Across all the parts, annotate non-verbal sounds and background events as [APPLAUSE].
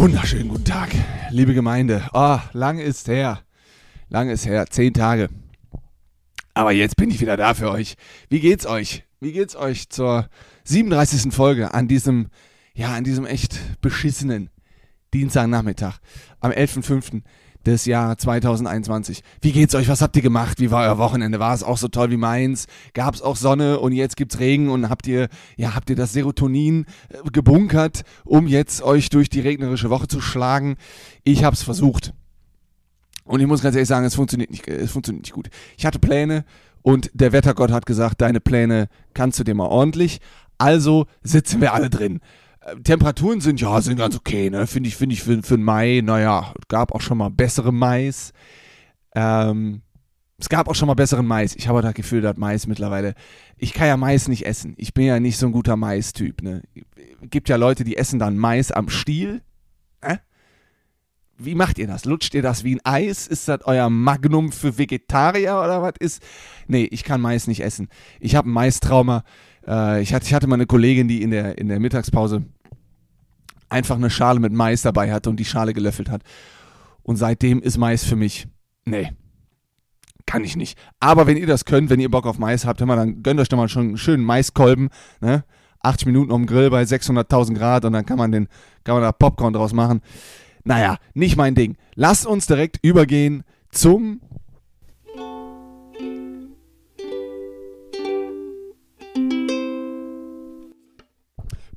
Wunderschönen guten Tag, liebe Gemeinde. Oh, lang ist her. Lang ist her. Zehn Tage. Aber jetzt bin ich wieder da für euch. Wie geht's euch? Wie geht's euch zur 37. Folge an diesem, ja, an diesem echt beschissenen Dienstagnachmittag am 11.05 des Jahres 2021. Wie geht's euch? Was habt ihr gemacht? Wie war euer Wochenende? War es auch so toll wie meins? Gab es auch Sonne und jetzt gibt's Regen und habt ihr, ja, habt ihr das Serotonin äh, gebunkert, um jetzt euch durch die regnerische Woche zu schlagen? Ich hab's versucht. Und ich muss ganz ehrlich sagen, es funktioniert nicht, es funktioniert nicht gut. Ich hatte Pläne und der Wettergott hat gesagt, deine Pläne kannst du dir mal ordentlich. Also sitzen wir alle drin. Temperaturen sind ja sind ganz okay, ne? Finde ich, finde ich für, für Mai, naja, gab auch schon mal bessere Mais. Ähm, es gab auch schon mal besseren Mais. Ich habe das Gefühl, dass Mais mittlerweile. Ich kann ja Mais nicht essen. Ich bin ja nicht so ein guter Mais-Typ. Ne? Gibt ja Leute, die essen dann Mais am Stiel. Äh? Wie macht ihr das? Lutscht ihr das wie ein Eis? Ist das euer Magnum für Vegetarier oder was ist? Nee, ich kann Mais nicht essen. Ich habe ein Maistrauma. Äh, ich, hatte, ich hatte mal eine Kollegin, die in der, in der Mittagspause einfach eine Schale mit Mais dabei hatte und die Schale gelöffelt hat. Und seitdem ist Mais für mich, nee, kann ich nicht. Aber wenn ihr das könnt, wenn ihr Bock auf Mais habt, mal, dann gönnt euch doch mal schon einen schönen Maiskolben, ne? 80 Minuten um Grill bei 600.000 Grad und dann kann man den, kann man da Popcorn draus machen. Naja, nicht mein Ding. Lasst uns direkt übergehen zum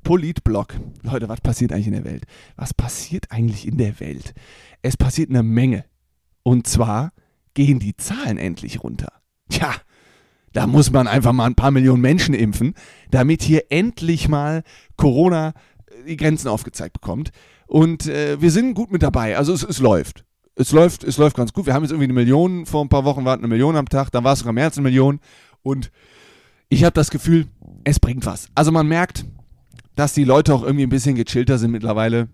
Politblock. Leute, was passiert eigentlich in der Welt? Was passiert eigentlich in der Welt? Es passiert eine Menge. Und zwar gehen die Zahlen endlich runter. Tja, da muss man einfach mal ein paar Millionen Menschen impfen, damit hier endlich mal Corona äh, die Grenzen aufgezeigt bekommt. Und äh, wir sind gut mit dabei. Also es, es läuft. Es läuft, es läuft ganz gut. Wir haben jetzt irgendwie eine Million, vor ein paar Wochen war eine Million am Tag, dann war es sogar mehr als eine Million. Und ich habe das Gefühl, es bringt was. Also man merkt, dass die Leute auch irgendwie ein bisschen gechillter sind mittlerweile.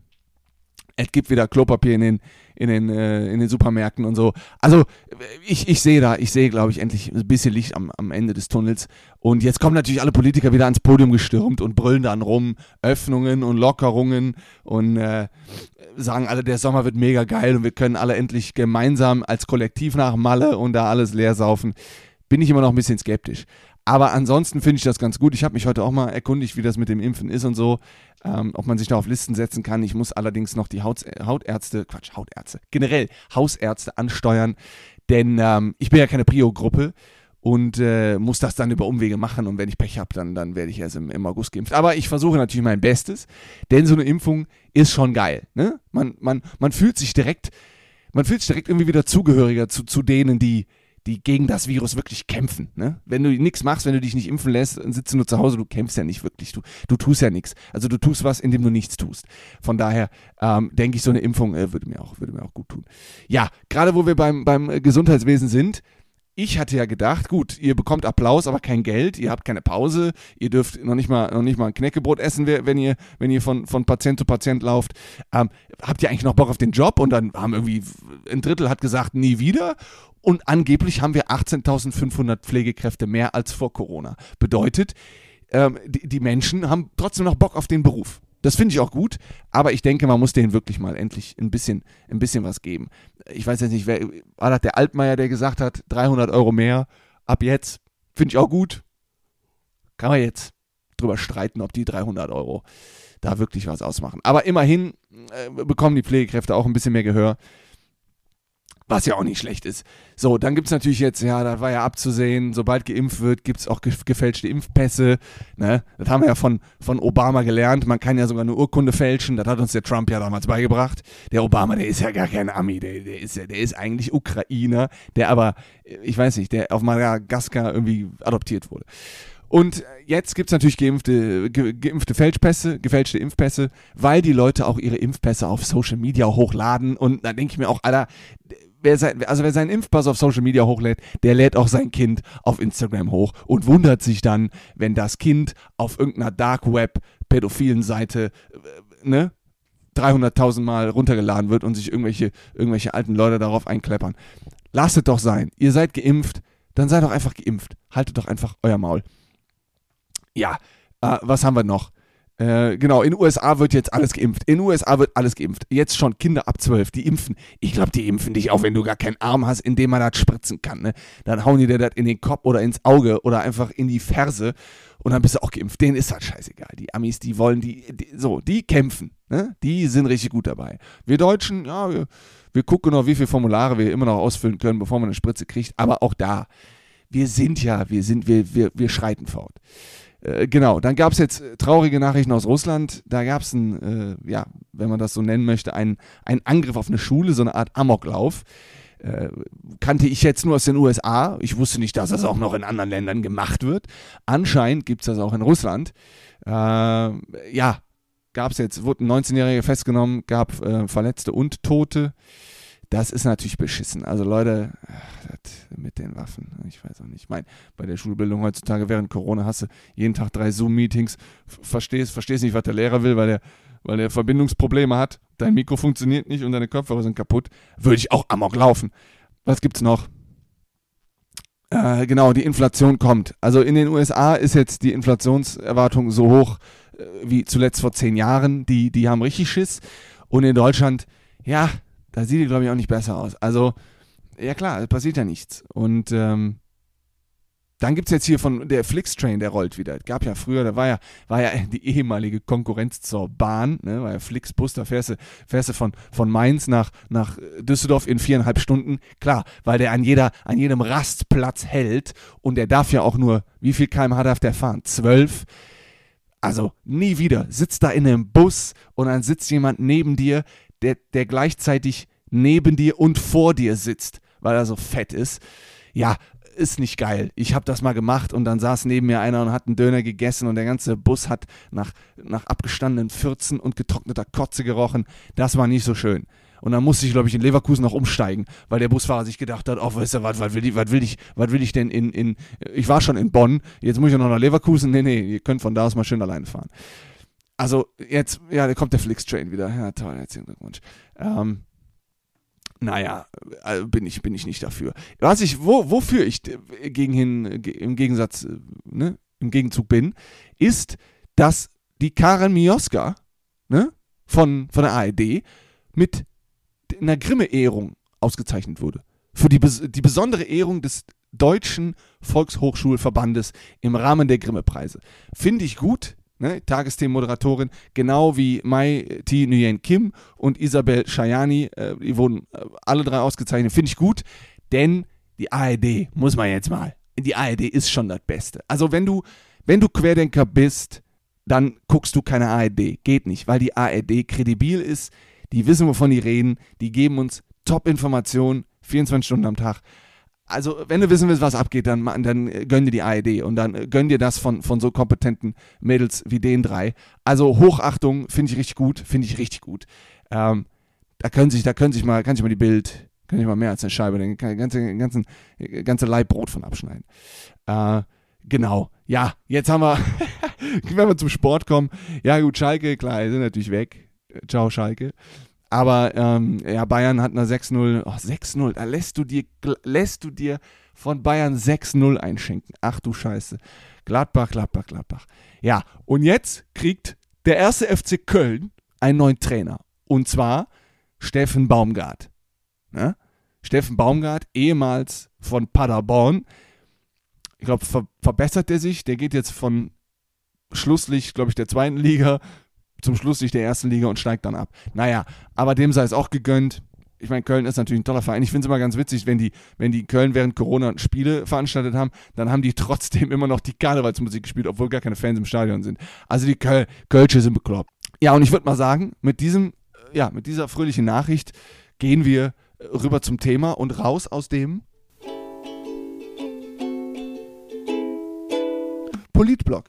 Es gibt wieder Klopapier in den, in den, äh, in den Supermärkten und so. Also ich, ich sehe da, ich sehe, glaube ich, endlich ein bisschen Licht am, am Ende des Tunnels. Und jetzt kommen natürlich alle Politiker wieder ans Podium gestürmt und brüllen dann rum, Öffnungen und Lockerungen und äh, sagen alle, der Sommer wird mega geil und wir können alle endlich gemeinsam als Kollektiv nach Malle und da alles leer saufen. Bin ich immer noch ein bisschen skeptisch. Aber ansonsten finde ich das ganz gut. Ich habe mich heute auch mal erkundigt, wie das mit dem Impfen ist und so, ähm, ob man sich da auf Listen setzen kann. Ich muss allerdings noch die Haut, Hautärzte, Quatsch, Hautärzte, generell Hausärzte ansteuern, denn ähm, ich bin ja keine Prio-Gruppe und äh, muss das dann über Umwege machen und wenn ich Pech habe, dann, dann werde ich erst im, im, August geimpft. Aber ich versuche natürlich mein Bestes, denn so eine Impfung ist schon geil. Ne? Man, man, man fühlt sich direkt, man fühlt sich direkt irgendwie wieder zugehöriger zu, zu denen, die, die gegen das Virus wirklich kämpfen. Ne? Wenn du nichts machst, wenn du dich nicht impfen lässt, dann sitzt du nur zu Hause, du kämpfst ja nicht wirklich. Du, du tust ja nichts. Also du tust was, indem du nichts tust. Von daher ähm, denke ich, so eine Impfung äh, würde, mir auch, würde mir auch gut tun. Ja, gerade wo wir beim, beim Gesundheitswesen sind, ich hatte ja gedacht, gut, ihr bekommt Applaus, aber kein Geld, ihr habt keine Pause, ihr dürft noch nicht mal, noch nicht mal ein Knäckebrot essen, wenn ihr, wenn ihr von, von Patient zu Patient lauft. Ähm, habt ihr eigentlich noch Bock auf den Job? Und dann haben irgendwie ein Drittel hat gesagt, nie wieder. Und angeblich haben wir 18.500 Pflegekräfte mehr als vor Corona. Bedeutet, ähm, die, die Menschen haben trotzdem noch Bock auf den Beruf. Das finde ich auch gut, aber ich denke, man muss denen wirklich mal endlich ein bisschen, ein bisschen was geben. Ich weiß jetzt nicht, wer war das der Altmaier, der gesagt hat, 300 Euro mehr ab jetzt, finde ich auch gut. Kann man jetzt drüber streiten, ob die 300 Euro da wirklich was ausmachen. Aber immerhin äh, bekommen die Pflegekräfte auch ein bisschen mehr Gehör was ja auch nicht schlecht ist. So, dann gibt es natürlich jetzt, ja, da war ja abzusehen, sobald geimpft wird, gibt es auch gefälschte Impfpässe. Ne? Das haben wir ja von, von Obama gelernt. Man kann ja sogar eine Urkunde fälschen. Das hat uns der Trump ja damals beigebracht. Der Obama, der ist ja gar kein Ami, der, der, ist, der ist eigentlich Ukrainer, der aber, ich weiß nicht, der auf Madagaskar irgendwie adoptiert wurde. Und jetzt gibt es natürlich geimpfte, ge, geimpfte Fälschpässe, gefälschte Impfpässe, weil die Leute auch ihre Impfpässe auf Social Media hochladen. Und da denke ich mir auch, Alter, wer sein, also wer seinen Impfpass auf Social Media hochlädt, der lädt auch sein Kind auf Instagram hoch und wundert sich dann, wenn das Kind auf irgendeiner Dark Web pädophilen Seite, äh, ne, 300.000 Mal runtergeladen wird und sich irgendwelche, irgendwelche alten Leute darauf einkleppern. Lasst es doch sein. Ihr seid geimpft, dann seid doch einfach geimpft. Haltet doch einfach euer Maul. Ja, äh, was haben wir noch? Äh, genau, in USA wird jetzt alles geimpft. In USA wird alles geimpft. Jetzt schon Kinder ab 12, die impfen. Ich glaube, die impfen dich auch, wenn du gar keinen Arm hast, in dem man das spritzen kann. Ne? Dann hauen die dir das in den Kopf oder ins Auge oder einfach in die Ferse und dann bist du auch geimpft. Denen ist das scheißegal. Die Amis, die wollen, die, die so, die kämpfen. Ne? Die sind richtig gut dabei. Wir Deutschen, ja, wir, wir gucken noch, wie viele Formulare wir immer noch ausfüllen können, bevor man eine Spritze kriegt. Aber auch da, wir sind ja, wir sind, wir, wir, wir schreiten fort. Äh, genau, dann gab es jetzt äh, traurige Nachrichten aus Russland. Da gab es einen, äh, ja, wenn man das so nennen möchte, einen, einen Angriff auf eine Schule, so eine Art Amoklauf. Äh, kannte ich jetzt nur aus den USA. Ich wusste nicht, dass das auch noch in anderen Ländern gemacht wird. Anscheinend gibt es das auch in Russland. Äh, ja, gab es jetzt, wurde ein 19-Jähriger festgenommen, gab Verletzte und Tote. Das ist natürlich beschissen. Also Leute, mit den Waffen, ich weiß auch nicht. Ich meine, bei der Schulbildung heutzutage während Corona hast du jeden Tag drei Zoom-Meetings, verstehst, verstehst nicht, was der Lehrer will, weil der, weil der Verbindungsprobleme hat, dein Mikro funktioniert nicht und deine Kopfhörer sind kaputt, würde ich auch amok laufen. Was gibt's noch? Äh, genau, die Inflation kommt. Also in den USA ist jetzt die Inflationserwartung so hoch äh, wie zuletzt vor zehn Jahren. Die, die haben richtig Schiss. Und in Deutschland, ja, da sieht die, glaube ich, auch nicht besser aus. Also, ja klar, passiert ja nichts. Und ähm, dann gibt es jetzt hier von der Flixtrain, der rollt wieder. Es gab ja früher, da war ja, war ja die ehemalige Konkurrenz zur Bahn, ne? war ja Flixbus, da fährst du, fährst du von, von Mainz nach, nach Düsseldorf in viereinhalb Stunden. Klar, weil der an, jeder, an jedem Rastplatz hält und der darf ja auch nur, wie viel kmh darf der fahren? Zwölf. Also nie wieder. Sitzt da in einem Bus und dann sitzt jemand neben dir, der, der gleichzeitig neben dir und vor dir sitzt, weil er so fett ist. Ja, ist nicht geil. Ich habe das mal gemacht und dann saß neben mir einer und hat einen Döner gegessen und der ganze Bus hat nach, nach abgestandenen Fürzen und getrockneter Kotze gerochen. Das war nicht so schön. Und dann musste ich, glaube ich, in Leverkusen noch umsteigen, weil der Busfahrer sich gedacht hat, oh, weißt du, was, was, will ich, was, will ich, was will ich denn in, in, ich war schon in Bonn, jetzt muss ich noch nach Leverkusen. Nee, nee, ihr könnt von da aus mal schön alleine fahren. Also jetzt, ja, da kommt der Flix-Train wieder. Ja, toll, herzlichen Glückwunsch. Ähm, naja, also bin ich, bin ich nicht dafür. Was ich, wo, wofür ich gegen hin, im Gegensatz, ne, im Gegenzug bin, ist, dass die Karen Mioska, ne, von, von der ARD mit einer Grimme-Ehrung ausgezeichnet wurde. Für die, die besondere Ehrung des Deutschen Volkshochschulverbandes im Rahmen der Grimme-Preise. Finde ich gut, ne, Tagesthemenmoderatorin, genau wie Mai T. Nguyen Kim und Isabel Shayani, äh, die wurden äh, alle drei ausgezeichnet, finde ich gut, denn die ARD, muss man jetzt mal, die ARD ist schon das Beste. Also wenn du, wenn du Querdenker bist, dann guckst du keine ARD. Geht nicht, weil die ARD kredibil ist, die wissen, wovon die reden, die geben uns Top-Informationen, 24 Stunden am Tag also wenn du wissen willst, was abgeht, dann, dann gönn dir die ARD und dann gönn dir das von, von so kompetenten Mädels wie den drei. Also Hochachtung finde ich richtig gut, finde ich richtig gut. Ähm, da können sich, da können sich mal, kann ich mal die Bild, kann ich mal mehr als eine Scheibe, den ganzen, ganzen, ganze Leib Brot von abschneiden. Äh, genau. Ja, jetzt haben wir, [LAUGHS] wenn wir zum Sport kommen, ja gut, Schalke, klar, sind natürlich weg. Ciao, Schalke. Aber ähm, ja, Bayern hat eine 6-0. Oh, 6-0. Da lässt du dir, lässt du dir von Bayern 6-0 einschenken. Ach du Scheiße. Gladbach, Gladbach, Gladbach. Ja, und jetzt kriegt der erste FC Köln einen neuen Trainer. Und zwar Steffen Baumgart. Ne? Steffen Baumgart, ehemals von Paderborn. Ich glaube, ver verbessert er sich. Der geht jetzt von Schlusslicht, glaube ich, der zweiten Liga zum Schluss sich der ersten Liga und steigt dann ab. Naja, aber dem sei es auch gegönnt. Ich meine, Köln ist natürlich ein toller Verein. Ich finde es immer ganz witzig, wenn die, wenn die Köln während Corona Spiele veranstaltet haben, dann haben die [LAUGHS] trotzdem immer noch die Karnevalsmusik gespielt, obwohl gar keine Fans im Stadion sind. Also die Köl Kölsche sind bekloppt. Ja, und ich würde mal sagen, mit diesem, ja, mit dieser fröhlichen Nachricht gehen wir rüber zum Thema und raus aus dem Politblock.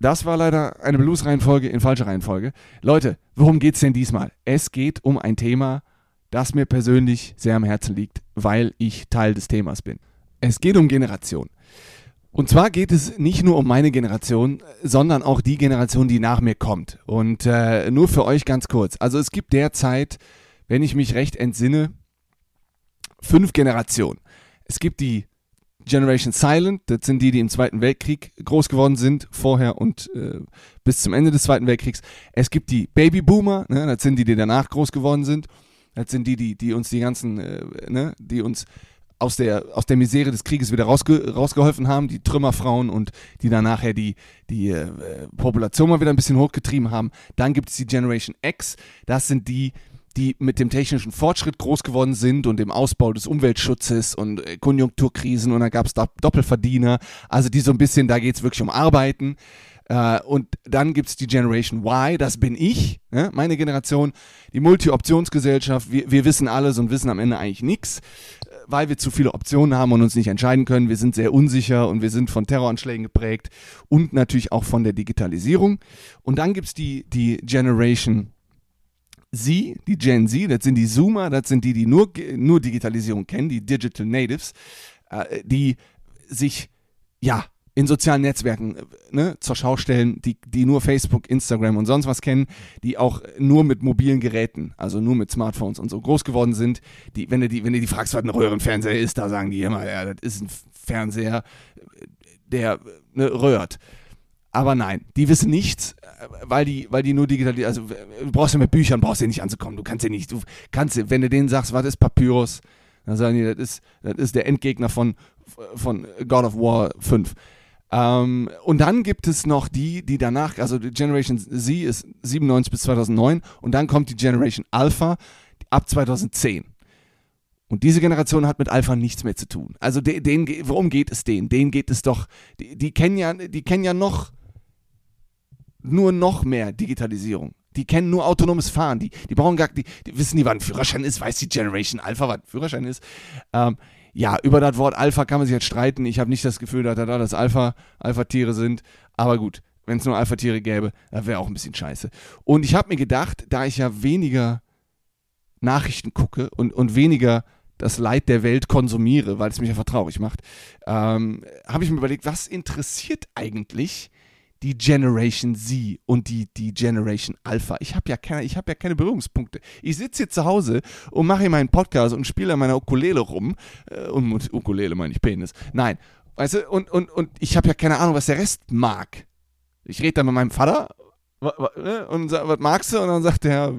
Das war leider eine Blues-Reihenfolge in falscher Reihenfolge. Leute, worum geht es denn diesmal? Es geht um ein Thema, das mir persönlich sehr am Herzen liegt, weil ich Teil des Themas bin. Es geht um Generation. Und zwar geht es nicht nur um meine Generation, sondern auch die Generation, die nach mir kommt. Und äh, nur für euch ganz kurz. Also es gibt derzeit, wenn ich mich recht entsinne, fünf Generationen. Es gibt die Generation Silent, das sind die, die im Zweiten Weltkrieg groß geworden sind, vorher und äh, bis zum Ende des Zweiten Weltkriegs. Es gibt die Babyboomer, ne, das sind die, die danach groß geworden sind. Das sind die, die, die uns die ganzen, äh, ne, die uns aus der, aus der Misere des Krieges wieder rausge rausgeholfen haben, die Trümmerfrauen und die dann nachher die, die äh, Population mal wieder ein bisschen hochgetrieben haben. Dann gibt es die Generation X, das sind die, die mit dem technischen Fortschritt groß geworden sind und dem Ausbau des Umweltschutzes und äh, Konjunkturkrisen und dann gab es da Doppelverdiener, also die so ein bisschen, da geht es wirklich um Arbeiten. Äh, und dann gibt es die Generation Y, das bin ich, ne? meine Generation, die Multi-Optionsgesellschaft. Wir, wir wissen alles und wissen am Ende eigentlich nichts, äh, weil wir zu viele Optionen haben und uns nicht entscheiden können. Wir sind sehr unsicher und wir sind von Terroranschlägen geprägt und natürlich auch von der Digitalisierung. Und dann gibt es die, die Generation Z, die Gen Z, das sind die Zoomer, das sind die, die nur, nur Digitalisierung kennen, die Digital Natives, äh, die sich, ja, in sozialen Netzwerken ne, zur Schau stellen, die, die nur Facebook, Instagram und sonst was kennen, die auch nur mit mobilen Geräten, also nur mit Smartphones und so groß geworden sind. Die, wenn, du die, wenn du die fragst, was ein Röhrenfernseher ist, da sagen die immer, ja, das ist ein Fernseher, der ne, röhrt. Aber nein, die wissen nichts, weil die, weil die nur digital, also du brauchst ja mit Büchern, brauchst ja nicht anzukommen. Du kannst ja nicht, du kannst, wenn du denen sagst, was ist Papyrus, dann sagen die, das ist, das ist der Endgegner von, von God of War 5. Ähm, und dann gibt es noch die, die danach, also die Generation Z ist 97 bis 2009 und dann kommt die Generation Alpha ab 2010. Und diese Generation hat mit Alpha nichts mehr zu tun. Also de, denen, worum geht es denen? Denen geht es doch, die, die, kennen ja, die kennen ja noch, nur noch mehr Digitalisierung. Die kennen nur autonomes Fahren. Die, die brauchen gar, die, die wissen nicht, was ein Führerschein ist, weiß die Generation Alpha, was ein Führerschein ist. Ähm, ja, über das Wort Alpha kann man sich jetzt streiten. Ich habe nicht das Gefühl, dass da das Alpha, Alpha-Tiere sind. Aber gut, wenn es nur Alpha-Tiere gäbe, wäre auch ein bisschen scheiße. Und ich habe mir gedacht, da ich ja weniger Nachrichten gucke und, und weniger das Leid der Welt konsumiere, weil es mich einfach traurig macht, ähm, habe ich mir überlegt, was interessiert eigentlich die Generation Z und die, die Generation Alpha. Ich habe ja, keine, hab ja keine Berührungspunkte. Ich sitze hier zu Hause und mache hier meinen Podcast und spiele an meiner Ukulele rum. Äh, und mit Ukulele meine ich Penis. Nein. Weißt du, und, und, und ich habe ja keine Ahnung, was der Rest mag. Ich rede dann mit meinem Vater ne, und sage, was magst du? Und dann sagt er,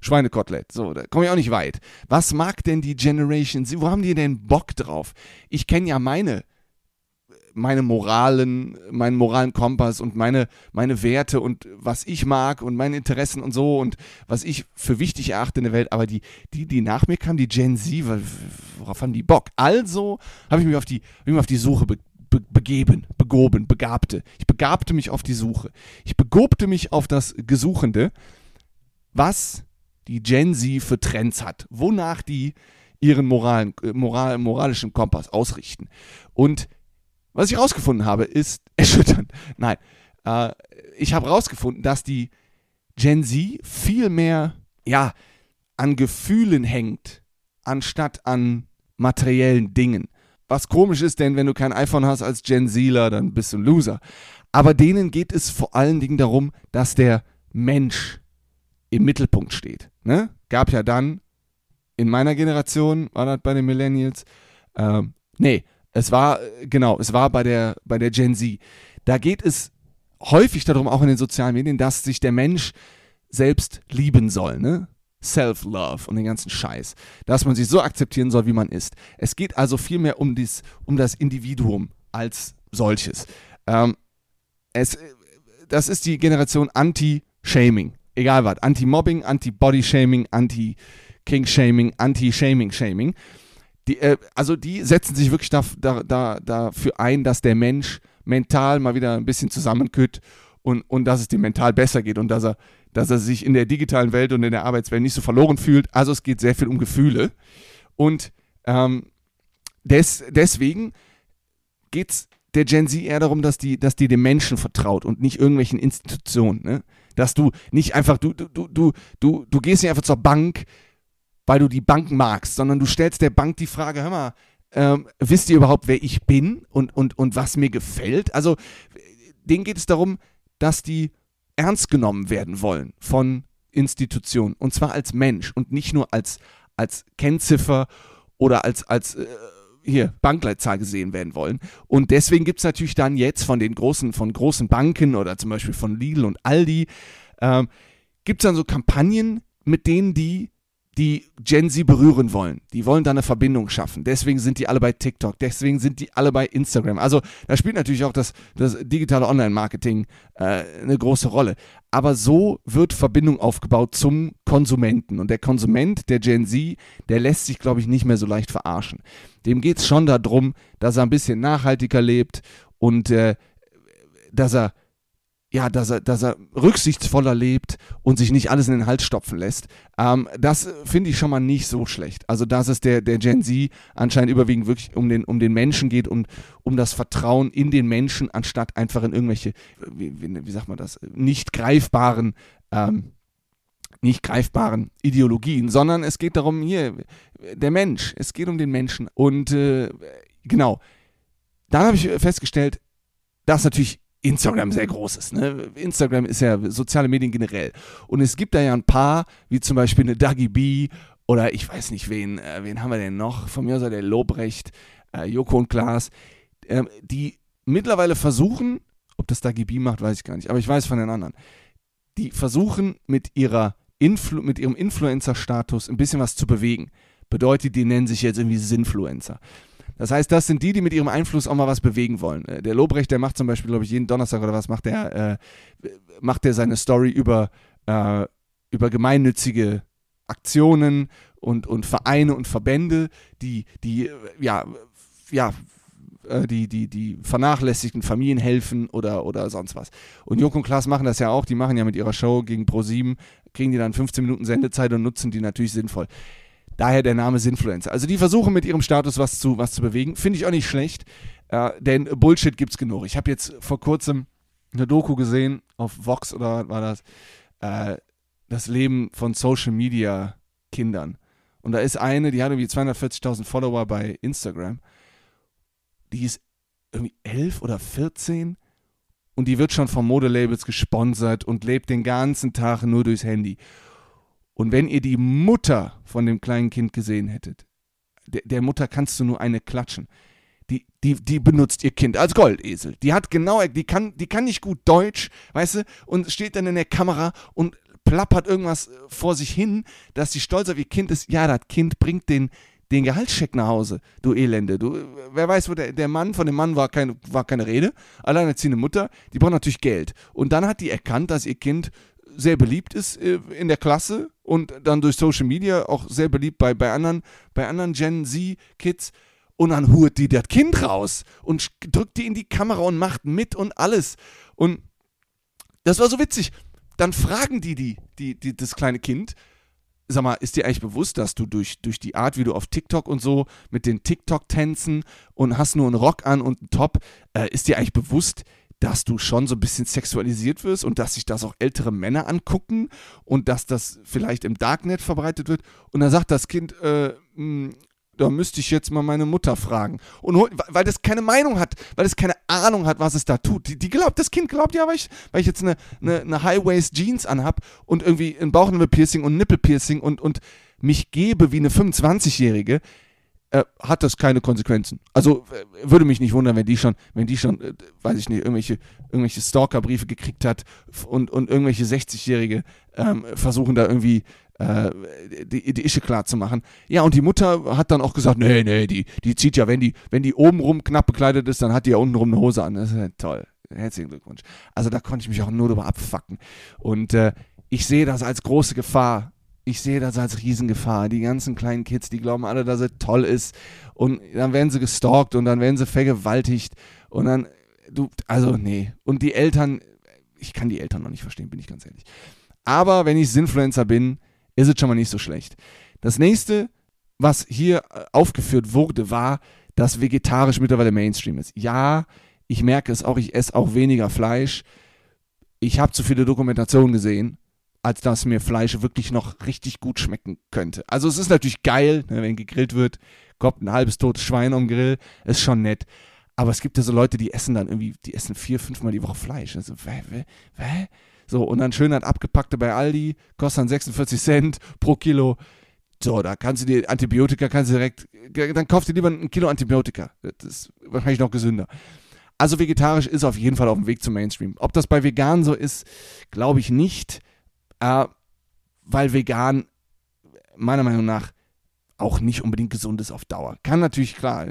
Schweinekotelett. So, da komme ich auch nicht weit. Was mag denn die Generation Z? Wo haben die denn Bock drauf? Ich kenne ja meine meine Moralen, meinen moralen Kompass und meine, meine Werte und was ich mag und meine Interessen und so und was ich für wichtig erachte in der Welt. Aber die, die, die nach mir kamen, die Gen Z, worauf haben die Bock? Also habe ich mich auf die, mich auf die Suche be, be, begeben, begoben, begabte. Ich begabte mich auf die Suche. Ich begobte mich auf das Gesuchende, was die Gen Z für Trends hat, wonach die ihren moralen, moral, moralischen Kompass ausrichten. Und was ich herausgefunden habe, ist [LAUGHS] erschütternd. Nein, äh, ich habe herausgefunden, dass die Gen Z viel mehr ja, an Gefühlen hängt, anstatt an materiellen Dingen. Was komisch ist, denn wenn du kein iPhone hast als Gen Zler, dann bist du ein Loser. Aber denen geht es vor allen Dingen darum, dass der Mensch im Mittelpunkt steht. Ne? Gab ja dann in meiner Generation, war das bei den Millennials, äh, nee, es war, genau, es war bei der, bei der Gen Z. Da geht es häufig darum, auch in den sozialen Medien, dass sich der Mensch selbst lieben soll, ne? Self-Love und den ganzen Scheiß. Dass man sich so akzeptieren soll, wie man ist. Es geht also vielmehr um, um das Individuum als solches. Ähm, es, das ist die Generation Anti-Shaming. Egal was. Anti-Mobbing, Anti-Body-Shaming, Anti-King-Shaming, Anti-Shaming-Shaming. -Shaming die, äh, also die setzen sich wirklich da, da, da, dafür ein, dass der Mensch mental mal wieder ein bisschen zusammenkütt und, und dass es dem mental besser geht und dass er, dass er sich in der digitalen Welt und in der Arbeitswelt nicht so verloren fühlt. Also es geht sehr viel um Gefühle. Und ähm, des, deswegen geht es der Gen Z eher darum, dass die, dass die dem Menschen vertraut und nicht irgendwelchen Institutionen. Ne? Dass du nicht einfach, du, du, du, du, du gehst nicht einfach zur Bank, weil du die Bank magst, sondern du stellst der Bank die Frage, hör mal, ähm, wisst ihr überhaupt, wer ich bin und, und, und was mir gefällt? Also denen geht es darum, dass die ernst genommen werden wollen von Institutionen und zwar als Mensch und nicht nur als, als Kennziffer oder als, als äh, hier Bankleitzahl gesehen werden wollen. Und deswegen gibt es natürlich dann jetzt von den großen, von großen Banken oder zum Beispiel von Lidl und Aldi, ähm, gibt es dann so Kampagnen, mit denen die die Gen Z berühren wollen. Die wollen da eine Verbindung schaffen. Deswegen sind die alle bei TikTok. Deswegen sind die alle bei Instagram. Also da spielt natürlich auch das, das digitale Online-Marketing äh, eine große Rolle. Aber so wird Verbindung aufgebaut zum Konsumenten. Und der Konsument, der Gen Z, der lässt sich, glaube ich, nicht mehr so leicht verarschen. Dem geht es schon darum, dass er ein bisschen nachhaltiger lebt und äh, dass er ja, dass er, dass er rücksichtsvoller lebt und sich nicht alles in den Hals stopfen lässt. Ähm, das finde ich schon mal nicht so schlecht. Also, dass es der, der Gen Z anscheinend überwiegend wirklich um den, um den Menschen geht und um das Vertrauen in den Menschen, anstatt einfach in irgendwelche, wie, wie, wie sagt man das, nicht greifbaren, ähm, nicht greifbaren Ideologien, sondern es geht darum, hier, der Mensch, es geht um den Menschen. Und äh, genau, dann habe ich festgestellt, dass natürlich Instagram sehr groß ist. Ne? Instagram ist ja soziale Medien generell. Und es gibt da ja ein paar, wie zum Beispiel eine Dagi B oder ich weiß nicht wen, äh, wen haben wir denn noch? Von mir aus der Lobrecht, äh, Joko und Klaas, äh, die mittlerweile versuchen, ob das Dagi B macht, weiß ich gar nicht, aber ich weiß von den anderen, die versuchen mit ihrer Influ mit ihrem Influencer-Status ein bisschen was zu bewegen. Bedeutet, die nennen sich jetzt irgendwie Sinfluencer. Das heißt, das sind die, die mit ihrem Einfluss auch mal was bewegen wollen. Äh, der Lobrecht, der macht zum Beispiel, glaube ich, jeden Donnerstag oder was macht der, äh, macht der seine Story über, äh, über gemeinnützige Aktionen und, und Vereine und Verbände, die, die, äh, ja, ja, äh, die, die, die vernachlässigten Familien helfen oder, oder sonst was. Und Joko und Klaas machen das ja auch, die machen ja mit ihrer Show gegen Pro7, kriegen die dann 15 Minuten Sendezeit und nutzen die natürlich sinnvoll. Daher der Name Sinfluencer. Also die versuchen mit ihrem Status was zu, was zu bewegen. Finde ich auch nicht schlecht, äh, denn Bullshit gibt es genug. Ich habe jetzt vor kurzem eine Doku gesehen, auf Vox oder war das, äh, das Leben von Social Media Kindern. Und da ist eine, die hat irgendwie 240.000 Follower bei Instagram. Die ist irgendwie 11 oder 14 und die wird schon von Modelabels gesponsert und lebt den ganzen Tag nur durchs Handy. Und wenn ihr die Mutter von dem kleinen Kind gesehen hättet, der, der Mutter kannst du nur eine klatschen. Die, die, die benutzt ihr Kind als Goldesel. Die hat genau, die kann, die kann nicht gut Deutsch, weißt du, und steht dann in der Kamera und plappert irgendwas vor sich hin, dass sie stolz auf ihr Kind ist. Ja, das Kind bringt den, den Gehaltscheck nach Hause, du Elende. Du, wer weiß, wo der, der Mann, von dem Mann war keine, war keine Rede. Alleinerziehende Mutter, die braucht natürlich Geld. Und dann hat die erkannt, dass ihr Kind sehr beliebt ist äh, in der Klasse und dann durch Social Media auch sehr beliebt bei, bei, anderen, bei anderen Gen Z-Kids. Und dann hurt die das Kind raus und drückt die in die Kamera und macht mit und alles. Und das war so witzig. Dann fragen die, die, die, die das kleine Kind, sag mal, ist dir eigentlich bewusst, dass du durch, durch die Art, wie du auf TikTok und so mit den TikTok-Tänzen und hast nur einen Rock an und einen Top, äh, ist dir eigentlich bewusst, dass du schon so ein bisschen sexualisiert wirst und dass sich das auch ältere Männer angucken und dass das vielleicht im Darknet verbreitet wird. Und dann sagt das Kind, äh, mh, hm, da müsste ich jetzt mal meine Mutter fragen. Und weil das keine Meinung hat, weil es keine Ahnung hat, was es da tut. Die, die glaubt, das Kind glaubt ja, weil ich, weil ich jetzt eine, eine, eine High-Waist-Jeans anhab und irgendwie ein Bauchnabel-Piercing und Nippel-Piercing und, und mich gebe wie eine 25-Jährige, äh, hat das keine Konsequenzen. Also würde mich nicht wundern, wenn die schon, wenn die schon, äh, weiß ich nicht, irgendwelche, irgendwelche Stalker-Briefe gekriegt hat und, und irgendwelche 60-Jährige ähm, versuchen da irgendwie äh, die, die Ische klar zu machen. Ja, und die Mutter hat dann auch gesagt, nee, nee, die, die zieht ja, wenn die, wenn die obenrum knapp bekleidet ist, dann hat die ja untenrum eine Hose an. Das ist ja toll. Herzlichen Glückwunsch. Also da konnte ich mich auch nur drüber abfacken. Und äh, ich sehe das als große Gefahr ich sehe das als Riesengefahr. Die ganzen kleinen Kids, die glauben alle, dass er toll ist. Und dann werden sie gestalkt und dann werden sie vergewaltigt. Und dann, du, also nee. Und die Eltern, ich kann die Eltern noch nicht verstehen, bin ich ganz ehrlich. Aber wenn ich Sinfluencer bin, ist es schon mal nicht so schlecht. Das nächste, was hier äh, aufgeführt wurde, war, dass vegetarisch mittlerweile Mainstream ist. Ja, ich merke es auch, ich esse auch weniger Fleisch. Ich habe zu viele Dokumentationen gesehen als dass mir Fleisch wirklich noch richtig gut schmecken könnte. Also es ist natürlich geil, ne, wenn gegrillt wird, kommt ein halbes totes Schwein am Grill, ist schon nett. Aber es gibt ja so Leute, die essen dann irgendwie, die essen vier, fünfmal die Woche Fleisch. Also, wä, wä, wä? So, und dann schön hat abgepackte bei Aldi, kostet dann 46 Cent pro Kilo. So, da kannst du dir Antibiotika, kannst du direkt, dann kauf dir lieber ein Kilo Antibiotika. Das ist wahrscheinlich noch gesünder. Also vegetarisch ist auf jeden Fall auf dem Weg zum Mainstream. Ob das bei vegan so ist, glaube ich nicht, äh, weil vegan meiner Meinung nach auch nicht unbedingt gesund ist auf Dauer. Kann natürlich, klar,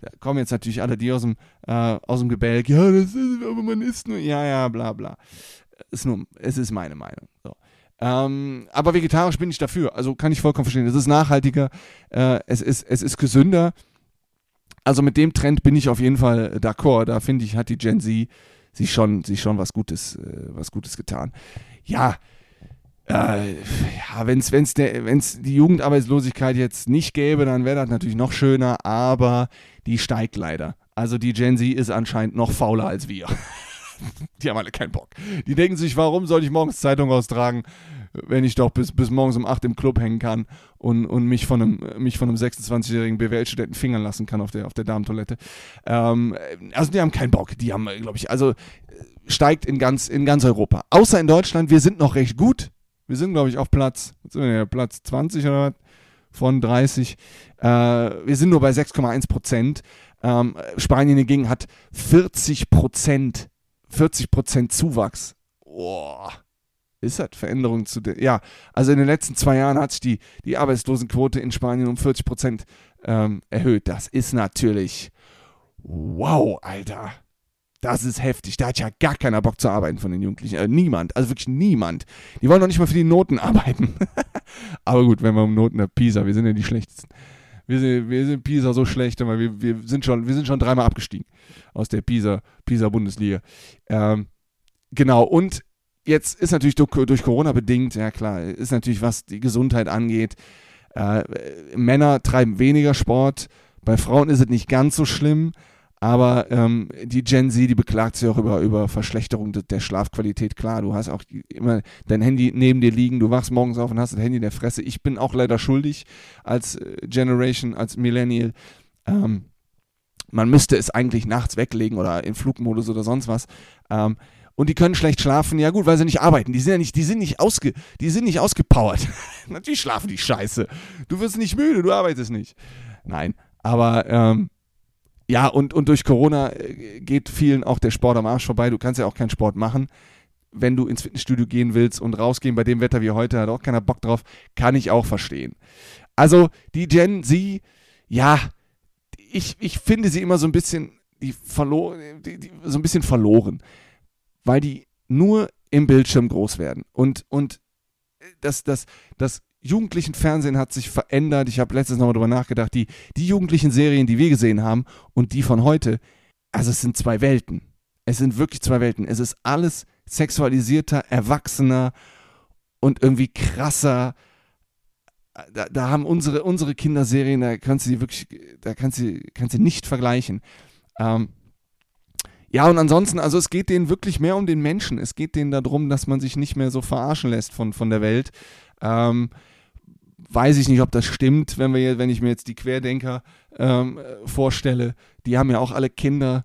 da kommen jetzt natürlich alle die aus dem, äh, aus dem Gebälk, ja, das ist, aber man isst nur, ja, ja, bla, bla. Ist nur, es ist meine Meinung. So. Ähm, aber vegetarisch bin ich dafür. Also kann ich vollkommen verstehen. Es ist nachhaltiger, äh, es, ist, es ist gesünder. Also mit dem Trend bin ich auf jeden Fall d'accord. Da finde ich, hat die Gen Z sich schon, sich schon was Gutes, äh, was Gutes getan. Ja, äh, ja, wenn es wenn's wenn's die Jugendarbeitslosigkeit jetzt nicht gäbe, dann wäre das natürlich noch schöner, aber die steigt leider. Also die Gen Z ist anscheinend noch fauler als wir. [LAUGHS] die haben alle keinen Bock. Die denken sich, warum soll ich morgens Zeitung austragen, wenn ich doch bis, bis morgens um 8 im Club hängen kann und, und mich von einem, mich von einem 26-jährigen BWL-Studenten fingern lassen kann auf der, auf der Damentoilette. Ähm, also die haben keinen Bock. Die haben, glaube ich, also steigt in ganz, in ganz Europa. Außer in Deutschland, wir sind noch recht gut. Wir sind, glaube ich, auf Platz, Platz 20 oder was? Von 30. Äh, wir sind nur bei 6,1 Prozent. Ähm, Spanien hingegen hat 40 Prozent 40% Zuwachs. Boah. Ist das Veränderung zu der. Ja, also in den letzten zwei Jahren hat sich die, die Arbeitslosenquote in Spanien um 40% ähm, erhöht. Das ist natürlich. Wow, Alter. Das ist heftig. Da hat ja gar keiner Bock zu arbeiten von den Jugendlichen. Äh, niemand. Also wirklich niemand. Die wollen doch nicht mal für die Noten [LAUGHS] arbeiten. Aber gut, wenn wir um Noten der Pisa, wir sind ja die schlechtesten. Wir sind, wir sind Pisa so schlecht, aber wir, wir, sind schon, wir sind schon dreimal abgestiegen aus der Pisa, Pisa Bundesliga. Ähm, genau, und jetzt ist natürlich durch, durch, Corona bedingt, ja klar, ist natürlich, was die Gesundheit angeht, äh, Männer treiben weniger Sport, bei Frauen ist es nicht ganz so schlimm, aber ähm, die Gen Z, die beklagt sich auch über, über Verschlechterung der Schlafqualität. Klar, du hast auch immer dein Handy neben dir liegen, du wachst morgens auf und hast das Handy in der Fresse. Ich bin auch leider schuldig als äh, Generation, als Millennial. Ähm, man müsste es eigentlich nachts weglegen oder in Flugmodus oder sonst was. Ähm, und die können schlecht schlafen, ja gut, weil sie nicht arbeiten. Die sind ja nicht, die sind nicht ausge, die sind nicht ausgepowert. [LAUGHS] Natürlich schlafen die Scheiße. Du wirst nicht müde, du arbeitest nicht. Nein, aber ähm, ja, und, und durch Corona äh, geht vielen auch der Sport am Arsch vorbei. Du kannst ja auch keinen Sport machen. Wenn du ins Fitnessstudio gehen willst und rausgehen bei dem Wetter wie heute, hat auch keiner Bock drauf. Kann ich auch verstehen. Also, die Gen Z, ja, ich, ich finde sie immer so ein bisschen, die verlo die, die, so ein bisschen verloren. Weil die nur im Bildschirm groß werden. Und, und das, das, das jugendlichen Fernsehen hat sich verändert. Ich habe letztens nochmal drüber nachgedacht. Die, die jugendlichen Serien, die wir gesehen haben und die von heute, also es sind zwei Welten. Es sind wirklich zwei Welten. Es ist alles sexualisierter, erwachsener und irgendwie krasser. Da, da haben unsere, unsere Kinderserien, da kannst du die wirklich, da kannst du, kannst du nicht vergleichen. Ähm, ja, und ansonsten, also es geht denen wirklich mehr um den Menschen. Es geht denen darum, dass man sich nicht mehr so verarschen lässt von, von der Welt. Ähm, weiß ich nicht, ob das stimmt, wenn, wir, wenn ich mir jetzt die Querdenker ähm, vorstelle. Die haben ja auch alle Kinder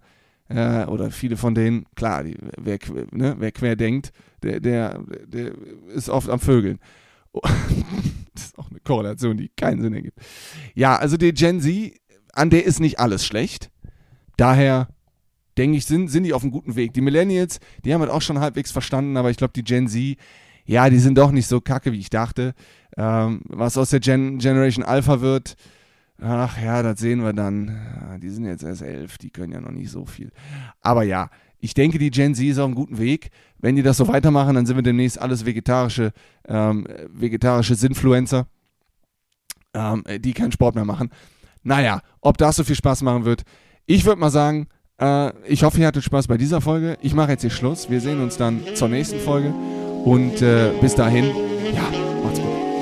äh, oder viele von denen. Klar, die, wer, ne, wer quer denkt, der, der, der ist oft am Vögeln. [LAUGHS] das ist auch eine Korrelation, die keinen Sinn ergibt. Ja, also die Gen Z, an der ist nicht alles schlecht. Daher denke ich, sind, sind die auf einem guten Weg. Die Millennials, die haben das auch schon halbwegs verstanden, aber ich glaube, die Gen Z, ja, die sind doch nicht so kacke, wie ich dachte. Ähm, was aus der Gen Generation Alpha wird, ach ja, das sehen wir dann. Die sind jetzt erst elf, die können ja noch nicht so viel. Aber ja, ich denke, die Gen Z ist auf einem guten Weg. Wenn die das so weitermachen, dann sind wir demnächst alles vegetarische, ähm, vegetarische Sinfluencer, ähm, die keinen Sport mehr machen. Naja, ob das so viel Spaß machen wird. Ich würde mal sagen, äh, ich hoffe, ihr hattet Spaß bei dieser Folge. Ich mache jetzt hier Schluss. Wir sehen uns dann zur nächsten Folge. Und äh, bis dahin, ja, macht's gut.